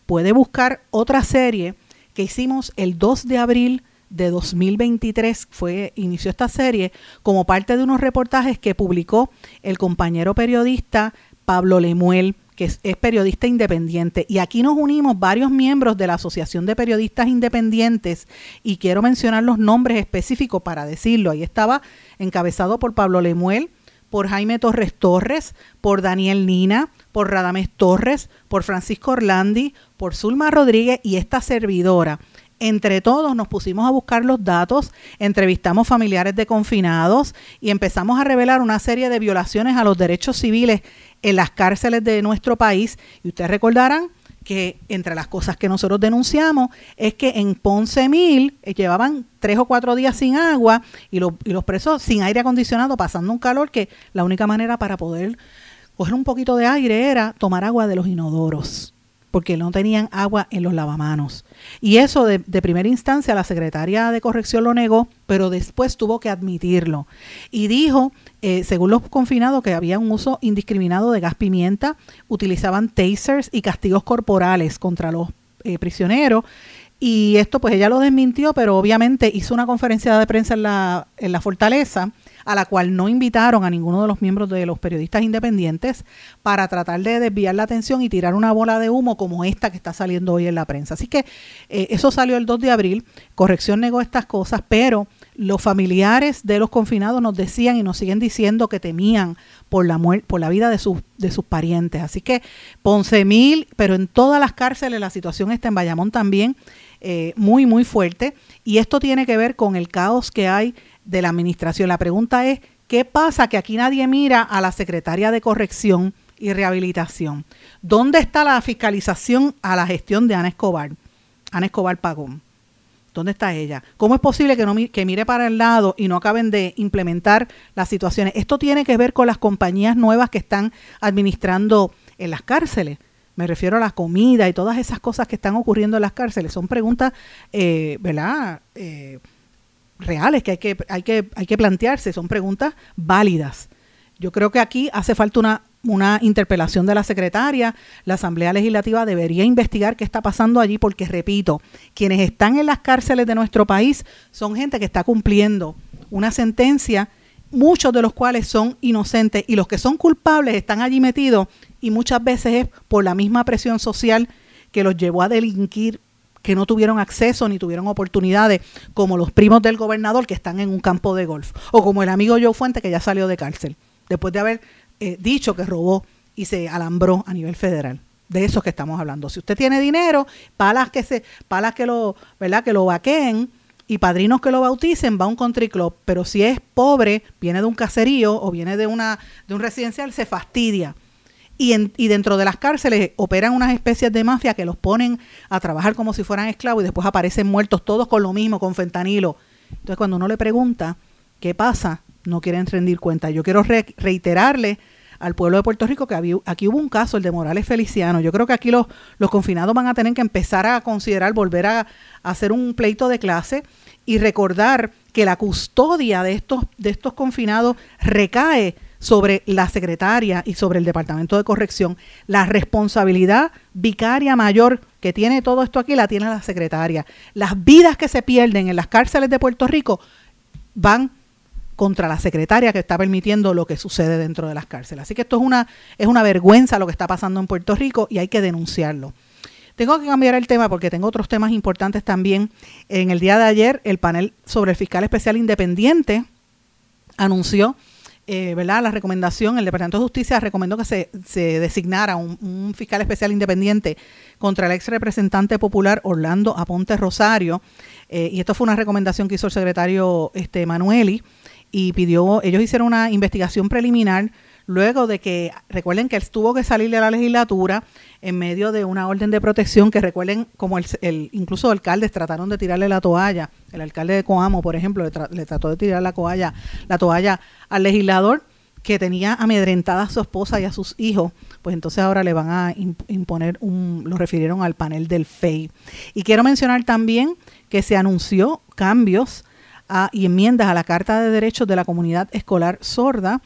puede buscar otra serie que hicimos el 2 de abril de 2023 fue inició esta serie como parte de unos reportajes que publicó el compañero periodista Pablo Lemuel, que es, periodista independiente. Y aquí nos unimos varios miembros de la Asociación de Periodistas Independientes y quiero mencionar los nombres específicos para decirlo. Ahí estaba encabezado por Pablo Lemuel, por Jaime Torres Torres, por Daniel Nina, por Radames Torres, por Francisco Orlandi, por Zulma Rodríguez y esta servidora. Entre todos nos pusimos a buscar los datos, entrevistamos familiares de confinados y empezamos a revelar una serie de violaciones a los derechos civiles en las cárceles de nuestro país. Y ustedes recordarán que entre las cosas que nosotros denunciamos es que en Ponce Mil eh, llevaban tres o cuatro días sin agua y los presos sin aire acondicionado, pasando un calor que la única manera para poder coger un poquito de aire era tomar agua de los inodoros porque no tenían agua en los lavamanos. Y eso de, primera instancia la secretaria de corrección lo negó, pero después tuvo que admitirlo. Y dijo, eh, según los confinados, que había un uso indiscriminado de gas pimienta, utilizaban tasers y castigos corporales contra los eh, prisioneros. Y esto pues ella lo desmintió, pero obviamente hizo una conferencia de prensa en la, en la fortaleza a la cual no invitaron a ninguno de los miembros de los periodistas independientes para tratar de desviar la atención y tirar una bola de humo como esta que está saliendo hoy en la prensa. Así que eh, eso salió el 2 de abril, Corrección negó estas cosas, pero los familiares de los confinados nos decían y nos siguen diciendo que temían por la por la vida de sus de sus parientes. Así que Ponce Mil, pero en todas las cárceles la situación está en Bayamón también eh, muy muy fuerte y esto tiene que ver con el caos que hay de la administración. La pregunta es, ¿qué pasa que aquí nadie mira a la secretaria de corrección y rehabilitación? ¿Dónde está la fiscalización a la gestión de Ana Escobar? Ana Escobar Pagón. ¿Dónde está ella? ¿Cómo es posible que, no, que mire para el lado y no acaben de implementar las situaciones? Esto tiene que ver con las compañías nuevas que están administrando en las cárceles. Me refiero a la comida y todas esas cosas que están ocurriendo en las cárceles. Son preguntas, eh, ¿verdad? Eh, reales que hay que, hay que, hay que plantearse, son preguntas válidas. Yo creo que aquí hace falta una, una interpelación de la secretaria. La Asamblea Legislativa debería investigar qué está pasando allí porque, repito, quienes están en las cárceles de nuestro país son gente que está cumpliendo una sentencia, muchos de los cuales son inocentes y los que son culpables están allí metidos y muchas veces es por la misma presión social que los llevó a delinquir que no tuvieron acceso ni tuvieron oportunidades, como los primos del gobernador que están en un campo de golf, o como el amigo Joe Fuente que ya salió de cárcel, después de haber eh, dicho que robó y se alambró a nivel federal. De eso que estamos hablando. Si usted tiene dinero, palas que se, palas que lo, ¿verdad? que lo vaqueen y padrinos que lo bauticen, va a un country club. Pero si es pobre, viene de un caserío o viene de una, de un residencial, se fastidia y, dentro de las cárceles operan unas especies de mafia que los ponen a trabajar como si fueran esclavos y después aparecen muertos todos con lo mismo, con fentanilo. Entonces cuando uno le pregunta qué pasa, no quieren rendir cuenta. Yo quiero reiterarle al pueblo de Puerto Rico que aquí hubo un caso, el de Morales Feliciano. Yo creo que aquí los, los confinados van a tener que empezar a considerar volver a, a, hacer un pleito de clase y recordar que la custodia de estos, de estos confinados recae sobre la secretaria y sobre el Departamento de Corrección. La responsabilidad vicaria mayor que tiene todo esto aquí la tiene la secretaria. Las vidas que se pierden en las cárceles de Puerto Rico van contra la secretaria que está permitiendo lo que sucede dentro de las cárceles. Así que esto es una, es una vergüenza lo que está pasando en Puerto Rico y hay que denunciarlo. Tengo que cambiar el tema porque tengo otros temas importantes también. En el día de ayer, el panel sobre el fiscal especial independiente anunció eh, ¿verdad? La recomendación, el Departamento de Justicia recomendó que se, se designara un, fiscal especial independiente contra el ex representante popular Orlando Aponte Rosario. Eh, y esto fue una recomendación que hizo el secretario este, Manueli y pidió, ellos hicieron una investigación preliminar luego de que, recuerden que él tuvo que salir de la legislatura en medio de una orden de protección que recuerden como el, el incluso alcaldes trataron de tirarle la toalla, el alcalde de Coamo, por ejemplo, le, trató de tirar la toalla, la toalla al legislador que tenía amedrentada a su esposa y a sus hijos, pues entonces ahora le van a imponer un, lo refirieron al panel del FEI. Y quiero mencionar también que se anunció cambios y enmiendas a la Carta de Derechos de la Comunidad Escolar Sorda,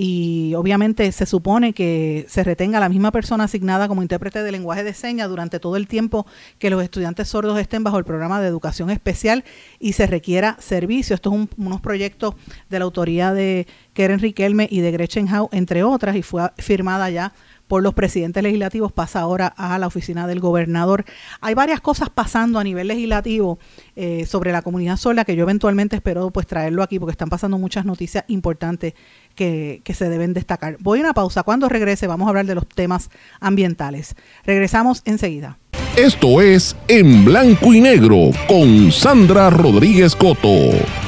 y obviamente se supone que se retenga la misma persona asignada como intérprete de lenguaje de señas durante todo el tiempo que los estudiantes sordos estén bajo el programa de educación especial y se requiera servicio. Estos son unos proyectos de la autoría de Keren Riquelme y de Gretchen Hau, entre otras, y fue firmada ya por los presidentes legislativos, pasa ahora a la oficina del gobernador. Hay varias cosas pasando a nivel legislativo eh, sobre la comunidad sola que yo eventualmente espero pues traerlo aquí porque están pasando muchas noticias importantes que, que se deben destacar. Voy a una pausa. Cuando regrese vamos a hablar de los temas ambientales. Regresamos enseguida. Esto es En Blanco y Negro con Sandra Rodríguez Coto.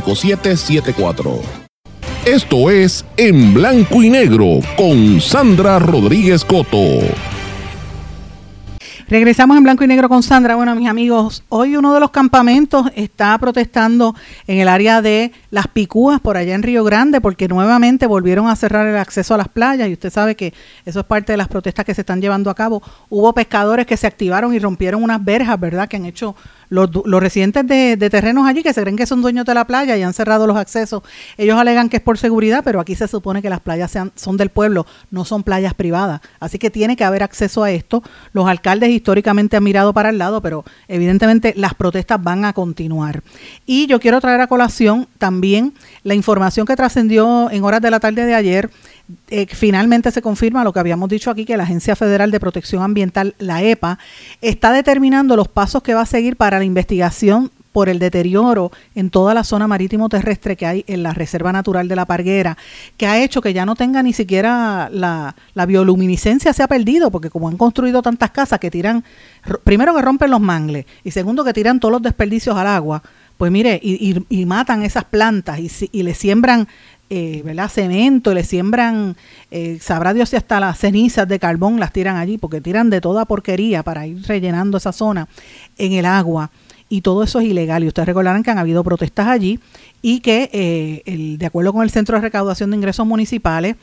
939-336-5774. Esto es En Blanco y Negro con Sandra Rodríguez Coto. Regresamos en blanco y negro con Sandra. Bueno, mis amigos, hoy uno de los campamentos está protestando en el área de Las Picúas, por allá en Río Grande, porque nuevamente volvieron a cerrar el acceso a las playas y usted sabe que eso es parte de las protestas que se están llevando a cabo. Hubo pescadores que se activaron y rompieron unas verjas, ¿verdad?, que han hecho los, residentes de, terrenos allí que se creen que son dueños de la playa y han cerrado los accesos, ellos alegan que es por seguridad, pero aquí se supone que las playas sean, son del pueblo, no son playas privadas. Así que tiene que haber acceso a esto. Los alcaldes históricamente han mirado para el lado, pero evidentemente las protestas van a continuar. Y yo quiero traer a colación también la información que trascendió en horas de la tarde de ayer eh, finalmente se confirma lo que habíamos dicho aquí, que la Agencia Federal de Protección Ambiental, la EPA, está determinando los pasos que va a seguir para la investigación por el deterioro en toda la zona marítimo terrestre que hay en la Reserva Natural de la Parguera, que ha hecho que ya no tenga ni siquiera la, bioluminiscencia se ha perdido, porque como han construido tantas casas que tiran, primero que rompen los mangles y segundo que tiran todos los desperdicios al agua, pues mire, y, matan esas plantas y, y le siembran eh, ¿verdad? cemento, le siembran, eh, sabrá Dios si hasta las cenizas de carbón las tiran allí, porque tiran de toda porquería para ir rellenando esa zona en el agua. Y todo eso es ilegal. Y ustedes recordarán que han habido protestas allí y que, eh, de acuerdo con el Centro de Recaudación de Ingresos Municipales,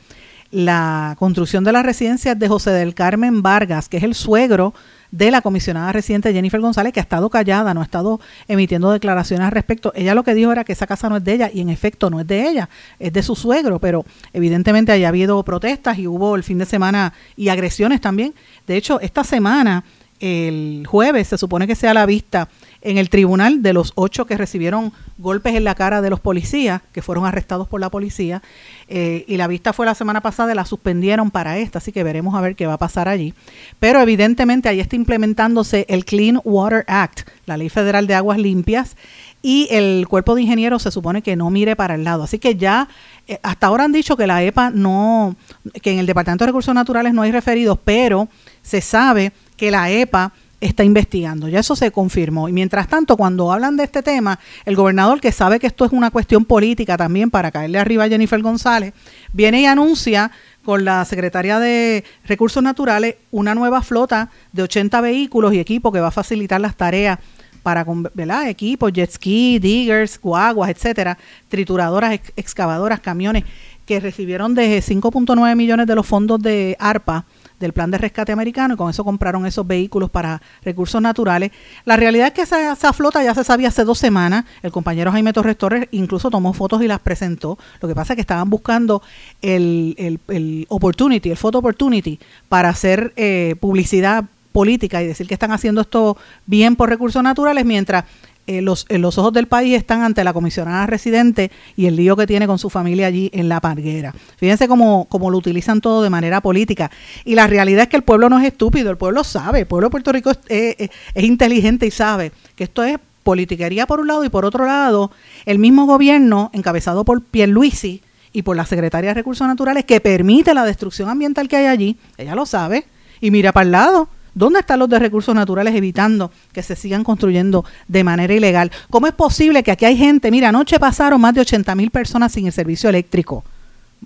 la construcción de las residencias de José del Carmen Vargas, que es el suegro de la comisionada residente Jennifer González, que ha estado callada, no ha estado emitiendo declaraciones al respecto. Ella lo que dijo era que esa casa no es de ella y en efecto no es de ella, es de su suegro, pero evidentemente haya habido protestas y hubo el fin de semana y agresiones también. De hecho, esta semana, el jueves, se supone que sea la vista en el tribunal de los ocho que recibieron golpes en la cara de los policías, que fueron arrestados por la policía, eh, y la vista fue la semana pasada, la suspendieron para esta, así que veremos a ver qué va a pasar allí. Pero evidentemente ahí está implementándose el Clean Water Act, la ley federal de aguas limpias, y el cuerpo de ingenieros se supone que no mire para el lado. Así que ya eh, hasta ahora han dicho que la EPA no, que en el Departamento de Recursos Naturales no hay referidos, pero se sabe que la EPA está investigando. Ya eso se confirmó. Y mientras tanto, cuando hablan de este tema, el gobernador, que sabe que esto es una cuestión política también para caerle arriba a Jennifer González, viene y anuncia con la Secretaría de Recursos Naturales una nueva flota de 80 vehículos y equipos que va a facilitar las tareas para ¿verdad? equipos, jet ski, diggers, guaguas, etcétera, trituradoras, excavadoras, camiones que recibieron de 5.9 millones de los fondos de ARPA del plan de rescate americano y con eso compraron esos vehículos para recursos naturales. La realidad es que esa, flota ya se sabía hace dos semanas. El compañero Jaime Torres Torres incluso tomó fotos y las presentó. Lo que pasa es que estaban buscando el, el, el opportunity, el photo opportunity para hacer eh, publicidad política y decir que están haciendo esto bien por recursos naturales mientras eh, los, eh, los ojos del país están ante la comisionada residente y el lío que tiene con su familia allí en La Parguera. Fíjense cómo, cómo lo utilizan todo de manera política. Y la realidad es que el pueblo no es estúpido, el pueblo sabe, el pueblo de Puerto Rico es, inteligente y sabe que esto es politiquería por un lado y por otro lado, el mismo gobierno encabezado por Pierluisi y por la Secretaría de Recursos Naturales que permite la destrucción ambiental que hay allí, ella lo sabe, y mira para el lado ¿Dónde están los de recursos naturales evitando que se sigan construyendo de manera ilegal? ¿Cómo es posible que aquí hay gente, mira, anoche pasaron más de 80 mil personas sin el servicio eléctrico,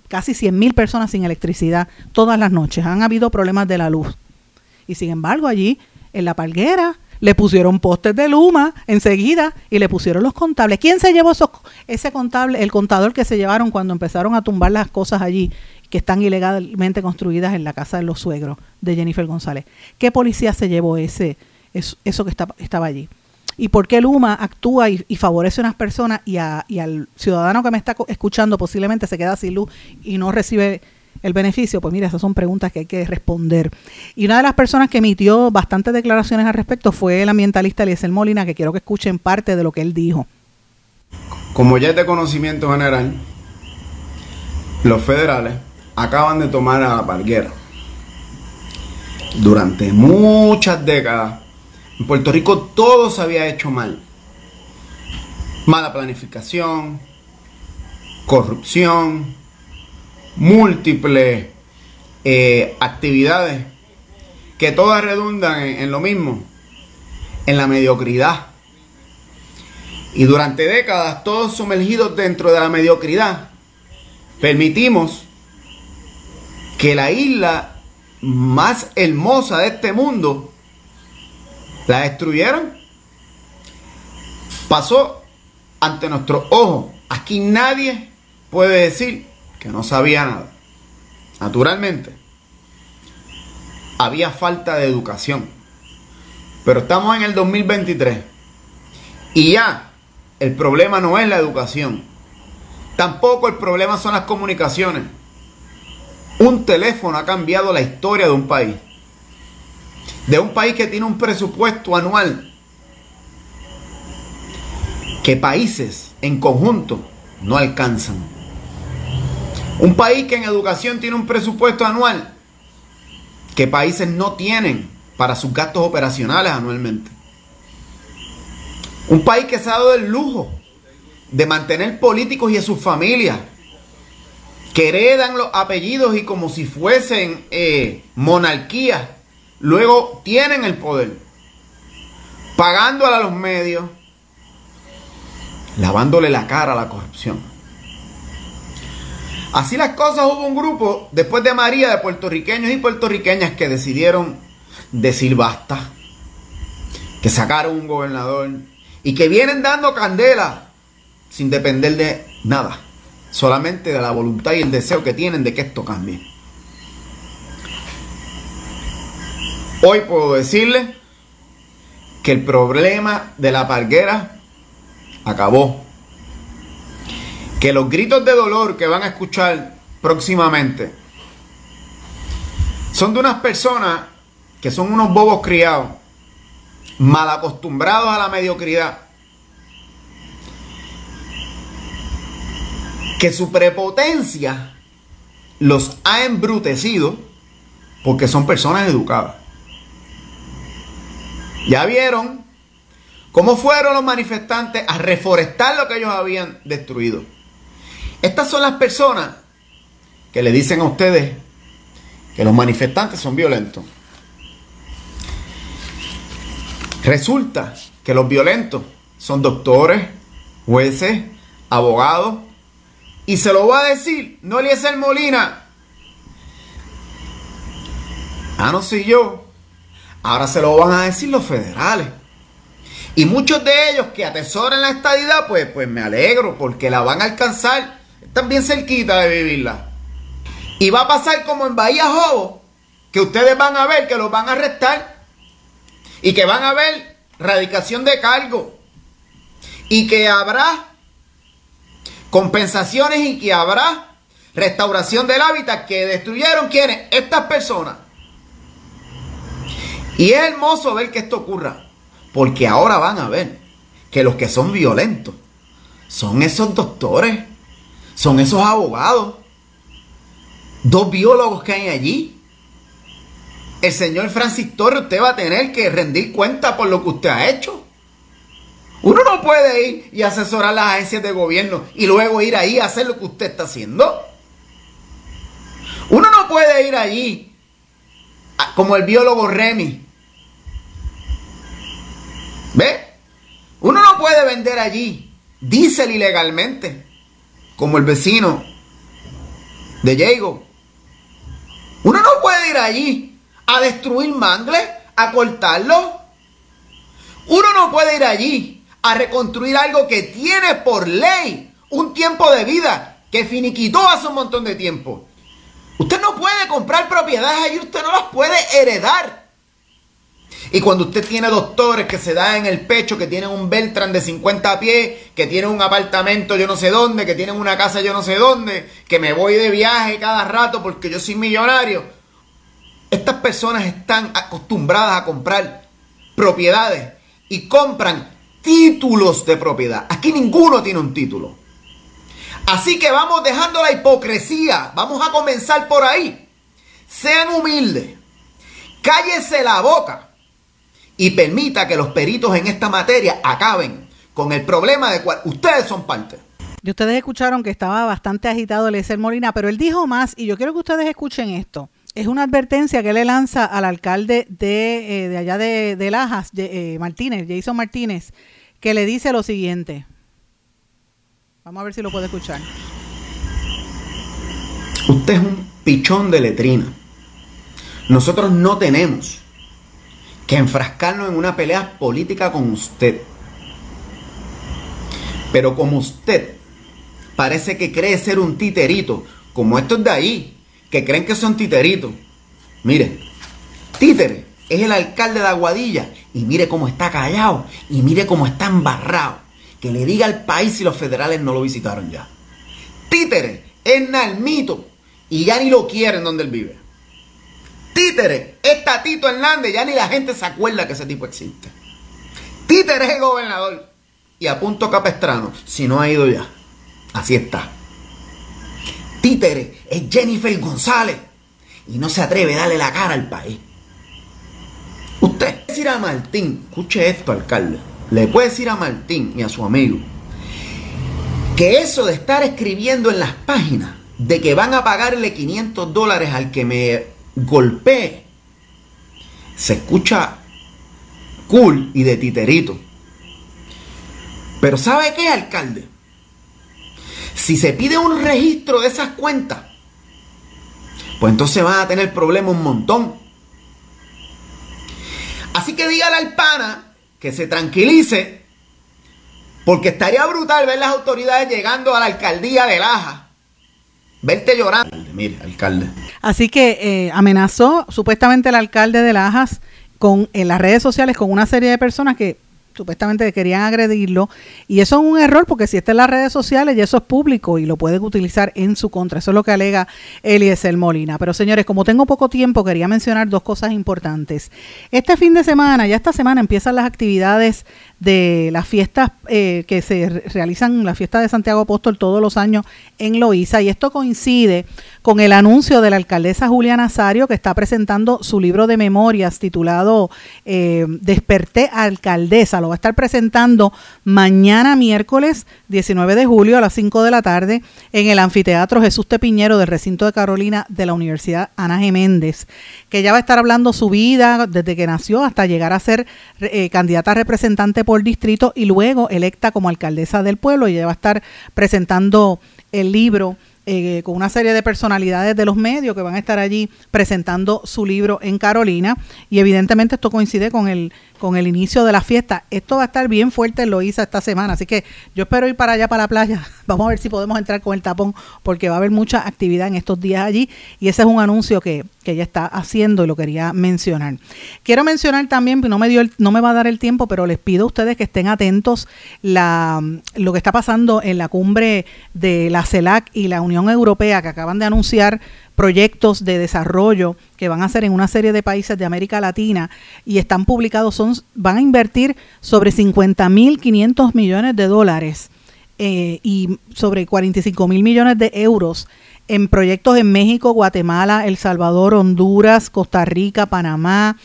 casi 100 mil personas sin electricidad todas las noches, han habido problemas de la luz. Y sin embargo allí, en la palguera, le pusieron postes de Luma enseguida y le pusieron los contables. ¿Quién se llevó esos, ese contable, el contador que se llevaron cuando empezaron a tumbar las cosas allí que están ilegalmente construidas en la casa de los suegros de Jennifer González? ¿Qué policía se llevó ese, eso, que estaba allí? ¿Y por qué Luma actúa y, favorece a unas personas y, y al ciudadano que me está escuchando posiblemente se queda sin luz y no recibe el beneficio? Pues mira, esas son preguntas que hay que responder. Y una de las personas que emitió bastantes declaraciones al respecto fue el ambientalista Eliezer Molina, que quiero que escuchen parte de lo que él dijo. Como ya es de conocimiento general, los federales acaban de tomar a la parguera. Durante muchas décadas, en Puerto Rico todo se había hecho mal. Mala planificación, corrupción, múltiples eh, actividades que todas redundan en, lo mismo, en la mediocridad. Y durante décadas, todos sumergidos dentro de la mediocridad, permitimos que la isla más hermosa de este mundo la destruyeron. Pasó ante nuestros ojos. Aquí nadie puede decir que no sabía nada. Naturalmente, había falta de educación. Pero estamos en el 2023 y ya el problema no es la educación. Tampoco el problema son las comunicaciones. Un teléfono ha cambiado la historia de un país. De un país que tiene un presupuesto anual que países en conjunto no alcanzan. Un país que en educación tiene un presupuesto anual que países no tienen para sus gastos operacionales anualmente. Un país que se ha dado el lujo de mantener políticos y a sus familias que heredan los apellidos y como si fuesen eh, monarquías, luego tienen el poder, pagándole a los medios, lavándole la cara a la corrupción. Así las cosas, hubo un grupo, después de María, de puertorriqueños y puertorriqueñas que decidieron decir basta, que sacaron un gobernador y que vienen dando candela sin depender de nada, solamente de la voluntad y el deseo que tienen de que esto cambie. Hoy puedo decirle que el problema de la parguera acabó que los gritos de dolor que van a escuchar próximamente son de unas personas que son unos bobos criados, mal acostumbrados a la mediocridad, que su prepotencia los ha embrutecido porque son personas educadas. Ya vieron cómo fueron los manifestantes a reforestar lo que ellos habían destruido. Estas son las personas que le dicen a ustedes que los manifestantes son violentos. Resulta que los violentos son doctores, jueces, abogados, y se lo va a decir, no Eliezer Molina. Ah, no soy yo. Ahora se lo van a decir los federales. Y muchos de ellos que atesoran la estadidad, pues, pues me alegro porque la van a alcanzar están bien cerquita de vivirla. Y va a pasar como en Bahía Jobo, que ustedes van a ver que los van a arrestar y que van a ver radicación de cargo y que habrá compensaciones y que habrá restauración del hábitat que destruyeron quienes estas personas. Y es hermoso ver que esto ocurra, porque ahora van a ver que los que son violentos son esos doctores son esos abogados, dos biólogos que hay allí. El señor Francis Torres, usted va a tener que rendir cuenta por lo que usted ha hecho. Uno no puede ir y asesorar las agencias de gobierno y luego ir ahí a hacer lo que usted está haciendo. Uno no puede ir allí como el biólogo Remy. ¿Ve? Uno no puede vender allí diésel ilegalmente como el vecino de Diego. Uno no puede ir allí a destruir mangles, a cortarlo. Uno no puede ir allí a reconstruir algo que tiene por ley un tiempo de vida que finiquitó hace un montón de tiempo. Usted no puede comprar propiedades allí, usted no las puede heredar. Y cuando usted tiene doctores que se dan en el pecho, que tienen un Beltran de 50 pies, que tienen un apartamento yo no sé dónde, que tienen una casa yo no sé dónde, que me voy de viaje cada rato porque yo soy millonario. Estas personas están acostumbradas a comprar propiedades y compran títulos de propiedad. Aquí ninguno tiene un título. Así que vamos dejando la hipocresía. Vamos a comenzar por ahí. Sean humildes. Cállese la boca. Y permita que los peritos en esta materia acaben con el problema de cual ustedes son parte. Y ustedes escucharon que estaba bastante agitado Eliezer Molina, pero él dijo más, y yo quiero que ustedes escuchen esto. Es una advertencia que le lanza al alcalde de, eh, allá de, Lajas, eh, Martínez, Jason Martínez, que le dice lo siguiente. Vamos a ver si lo puede escuchar. Usted es un pichón de letrina. Nosotros no tenemos que enfrascarnos en una pelea política con usted. Pero como usted parece que cree ser un titerito, como estos de ahí, que creen que son titeritos. Mire, títere es el alcalde de Aguadilla y mire cómo está callado y mire cómo está embarrado que le diga al país si los federales no lo visitaron ya. Títere es Nalmito y ya ni lo quieren donde él vive. Títere es Tatito Hernández, ya ni la gente se acuerda que ese tipo existe. Títere es el gobernador y a punto capestrano, si no ha ido ya. Así está. Títere es Jennifer González y no se atreve a darle la cara al país. Usted decir a Martín, escuche esto, alcalde le puede decir a Martín y a su amigo que eso de estar escribiendo en las páginas de que van a pagarle 500 dólares al que me golpee, se escucha cool y de titerito. Pero ¿sabe qué, alcalde? Si se pide un registro de esas cuentas, pues entonces van a tener problemas un montón. Así que dígale al pana que se tranquilice, porque estaría brutal ver las autoridades llegando a la alcaldía de Laja. Verte llorando. Mire, alcalde. Así que eh, amenazó supuestamente el alcalde de Lajas con en las redes sociales con una serie de personas que supuestamente querían agredirlo. Y eso es un error porque si está en las redes sociales y eso es público y lo pueden utilizar en su contra. Eso es lo que alega Eliezer Molina. Pero señores, como tengo poco tiempo, quería mencionar dos cosas importantes. Este fin de semana, ya esta semana empiezan las actividades de las fiestas eh, que se realizan, la fiesta de Santiago Apóstol todos los años en Loíza. Y esto coincide con el anuncio de la alcaldesa Julia Nazario, que está presentando su libro de memorias titulado eh, Desperté Alcaldesa. Lo va a estar presentando mañana miércoles 19 de julio a las 5 de la tarde en el anfiteatro Jesús Tepiñero del recinto de Carolina de la Universidad Ana Geméndez, que ya va a estar hablando su vida desde que nació hasta llegar a ser eh, candidata representante distrito y luego electa como alcaldesa del pueblo. Ella va a estar presentando el libro eh, con una serie de personalidades de los medios que van a estar allí presentando su libro en Carolina y evidentemente esto coincide con el con el inicio de la fiesta. Esto va a estar bien fuerte en Loíza esta semana, así que yo espero ir para allá, para la playa. Vamos a ver si podemos entrar con el tapón, porque va a haber mucha actividad en estos días allí y ese es un anuncio que, que ella está haciendo y lo quería mencionar. Quiero mencionar también, no me, dio no me va a dar el tiempo, pero les pido a ustedes que estén atentos la, lo que está pasando en la cumbre de la CELAC y la Unión Europea que acaban de anunciar proyectos de desarrollo que van a hacer en una serie de países de América Latina y están publicados, son, van a invertir sobre 50.500 millones de dólares eh, y sobre 45 mil millones de euros en proyectos en México, Guatemala, El Salvador, Honduras, Costa Rica, Panamá,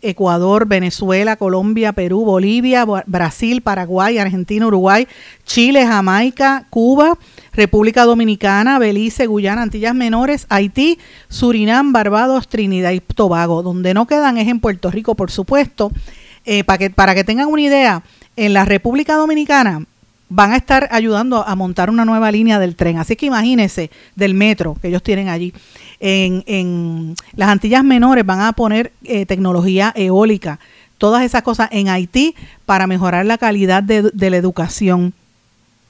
Ecuador, Venezuela, Colombia, Perú, Bolivia, Brasil, Paraguay, Argentina, Uruguay, Chile, Jamaica, Cuba, República Dominicana, Belice, Guyana, Antillas Menores, Haití, Surinam, Barbados, Trinidad y Tobago. Donde no quedan es en Puerto Rico, por supuesto. Eh, para, que, tengan una idea, en la República Dominicana van a estar ayudando a montar una nueva línea del tren. Así que imagínense del metro que ellos tienen allí. En, en las Antillas Menores van a poner eh, tecnología eólica todas esas cosas en Haití para mejorar la calidad de la educación.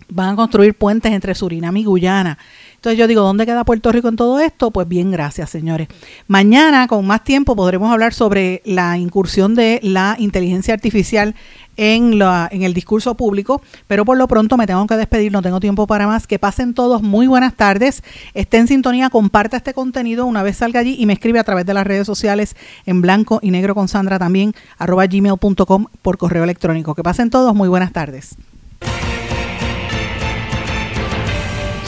Van a construir puentes entre Surinam y Guyana. Entonces yo digo, ¿dónde queda Puerto Rico en todo esto? Pues bien, gracias, señores. Mañana, con más tiempo, podremos hablar sobre la incursión de la inteligencia artificial en, la, en el discurso público, pero por lo pronto me tengo que despedir, no tengo tiempo para más. Que pasen todos muy buenas tardes, esté en sintonía, comparta este contenido una vez salga allí y me escribe a través de las redes sociales en blanco y negro con Sandra también, arroba gmail.com por correo electrónico. Que pasen todos muy buenas tardes.